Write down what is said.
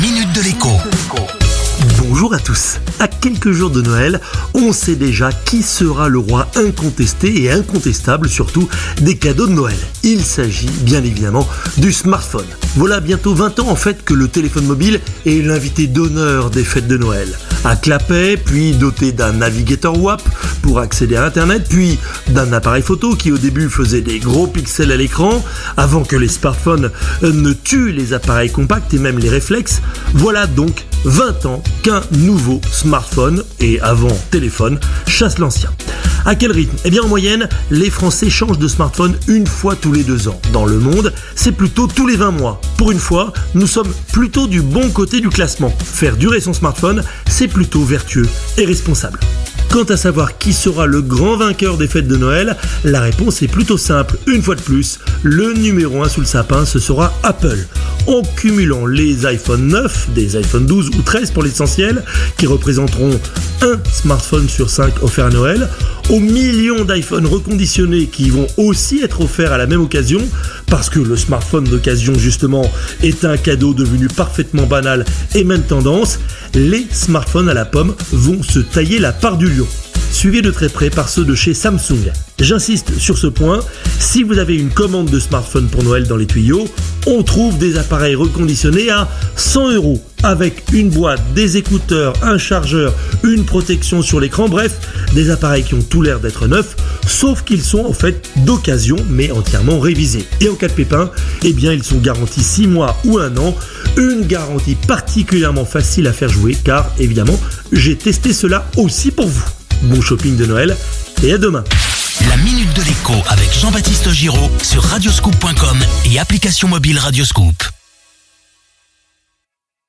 minute de l'écho. Bonjour à tous. À quelques jours de Noël, on sait déjà qui sera le roi incontesté et incontestable surtout des cadeaux de Noël. Il s'agit bien évidemment du smartphone. Voilà bientôt 20 ans en fait que le téléphone mobile est l'invité d'honneur des fêtes de Noël. À clapet, puis doté d'un navigateur WAP pour accéder à Internet, puis d'un appareil photo qui au début faisait des gros pixels à l'écran, avant que les smartphones ne tuent les appareils compacts et même les réflexes. Voilà donc 20 ans qu'un nouveau smartphone, et avant téléphone, chasse l'ancien. À quel rythme? Eh bien en moyenne, les Français changent de smartphone une fois tous les deux ans. Dans le monde, c'est plutôt tous les 20 mois. Pour une fois, nous sommes plutôt du bon côté du classement. Faire durer son smartphone, c'est plutôt vertueux et responsable. Quant à savoir qui sera le grand vainqueur des fêtes de Noël, la réponse est plutôt simple. Une fois de plus, le numéro 1 sous le sapin, ce sera Apple. En cumulant les iPhone 9, des iPhone 12 ou 13 pour l'essentiel, qui représenteront un smartphone sur 5 offert Noël, aux millions d'iPhone reconditionnés qui vont aussi être offerts à la même occasion, parce que le smartphone d'occasion justement est un cadeau devenu parfaitement banal et même tendance, les smartphones à la pomme vont se tailler la part du lion suivi de très près par ceux de chez Samsung. J'insiste sur ce point, si vous avez une commande de smartphone pour Noël dans les tuyaux, on trouve des appareils reconditionnés à 100 euros avec une boîte, des écouteurs, un chargeur, une protection sur l'écran, bref, des appareils qui ont tout l'air d'être neufs, sauf qu'ils sont en fait d'occasion mais entièrement révisés. Et en cas de pépin, eh bien ils sont garantis 6 mois ou 1 an, une garantie particulièrement facile à faire jouer car évidemment j'ai testé cela aussi pour vous. Bon shopping de Noël et à demain. La minute de l'écho avec Jean-Baptiste Giraud sur radioscoop.com et application mobile Radioscoop.